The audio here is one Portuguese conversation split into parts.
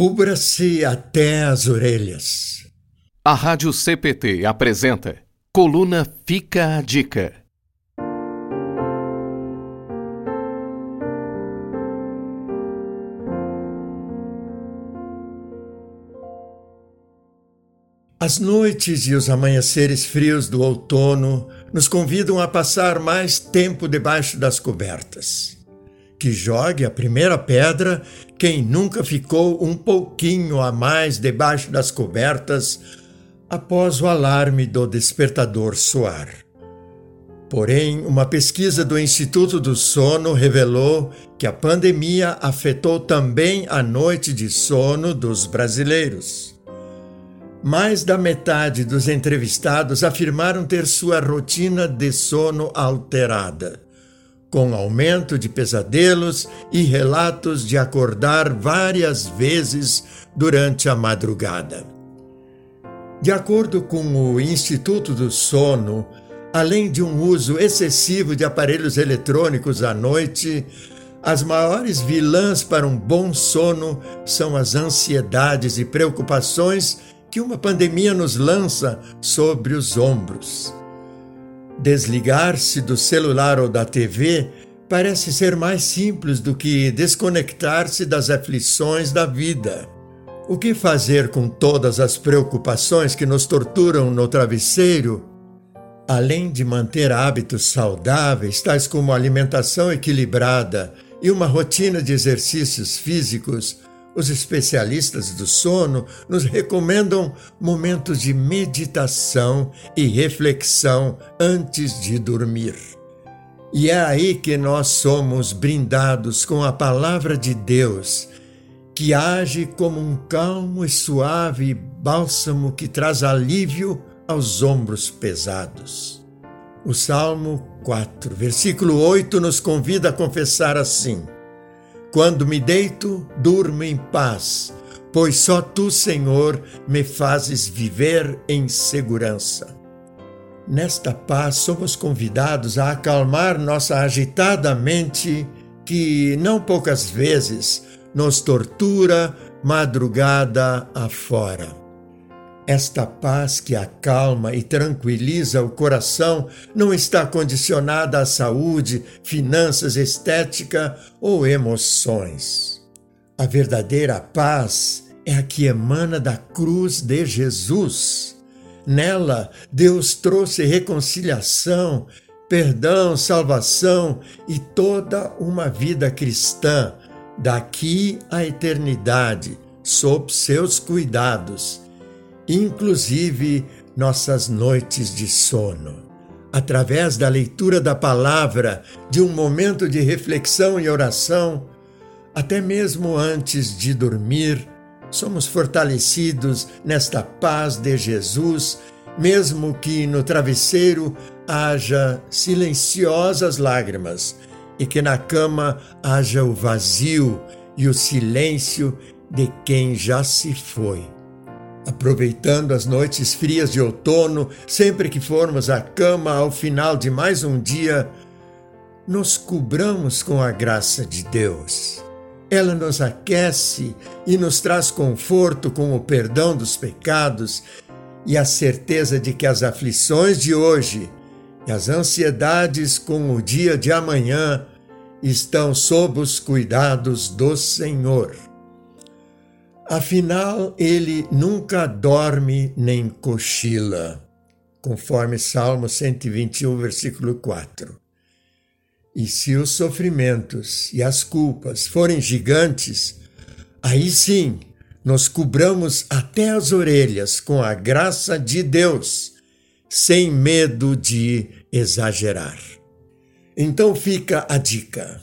Cubra-se até as orelhas. A Rádio CPT apresenta Coluna Fica a Dica. As noites e os amanheceres frios do outono nos convidam a passar mais tempo debaixo das cobertas que jogue a primeira pedra quem nunca ficou um pouquinho a mais debaixo das cobertas após o alarme do despertador soar. Porém, uma pesquisa do Instituto do Sono revelou que a pandemia afetou também a noite de sono dos brasileiros. Mais da metade dos entrevistados afirmaram ter sua rotina de sono alterada com aumento de pesadelos e relatos de acordar várias vezes durante a madrugada. De acordo com o Instituto do Sono, além de um uso excessivo de aparelhos eletrônicos à noite, as maiores vilãs para um bom sono são as ansiedades e preocupações que uma pandemia nos lança sobre os ombros. Desligar-se do celular ou da TV parece ser mais simples do que desconectar-se das aflições da vida. O que fazer com todas as preocupações que nos torturam no travesseiro? Além de manter hábitos saudáveis, tais como alimentação equilibrada e uma rotina de exercícios físicos, os especialistas do sono nos recomendam momentos de meditação e reflexão antes de dormir. E é aí que nós somos brindados com a palavra de Deus, que age como um calmo e suave bálsamo que traz alívio aos ombros pesados. O Salmo 4, versículo 8 nos convida a confessar assim: quando me deito, durmo em paz, pois só tu, Senhor, me fazes viver em segurança. Nesta paz, somos convidados a acalmar nossa agitada mente, que não poucas vezes nos tortura madrugada afora. Esta paz que acalma e tranquiliza o coração não está condicionada à saúde, finanças, estética ou emoções. A verdadeira paz é a que emana da cruz de Jesus. Nela, Deus trouxe reconciliação, perdão, salvação e toda uma vida cristã, daqui à eternidade, sob seus cuidados inclusive nossas noites de sono. Através da leitura da palavra, de um momento de reflexão e oração, até mesmo antes de dormir, somos fortalecidos nesta paz de Jesus, mesmo que no travesseiro haja silenciosas lágrimas e que na cama haja o vazio e o silêncio de quem já se foi. Aproveitando as noites frias de outono, sempre que formos à cama ao final de mais um dia, nos cobramos com a graça de Deus. Ela nos aquece e nos traz conforto com o perdão dos pecados e a certeza de que as aflições de hoje e as ansiedades com o dia de amanhã estão sob os cuidados do Senhor. Afinal, ele nunca dorme nem cochila, conforme Salmo 121, versículo 4. E se os sofrimentos e as culpas forem gigantes, aí sim nos cobramos até as orelhas com a graça de Deus, sem medo de exagerar. Então fica a dica.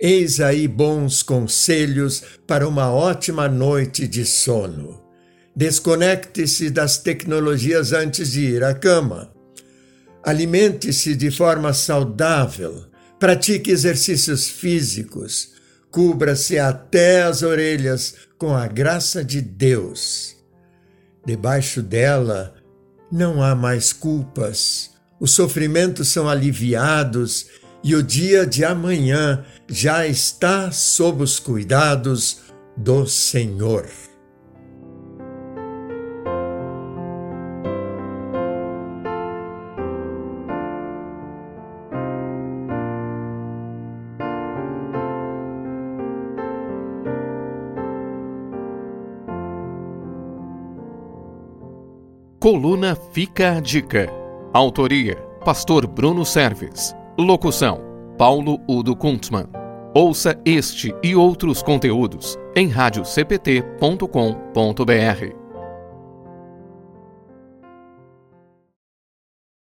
Eis aí bons conselhos para uma ótima noite de sono. Desconecte-se das tecnologias antes de ir à cama. Alimente-se de forma saudável. Pratique exercícios físicos. Cubra-se até as orelhas com a graça de Deus. Debaixo dela não há mais culpas. Os sofrimentos são aliviados e o dia de amanhã já está sob os cuidados do Senhor. Coluna Fica a Dica. Autoria: Pastor Bruno Serves. Locução: Paulo Udo Kuntzmann. Ouça este e outros conteúdos em radiocpt.com.br.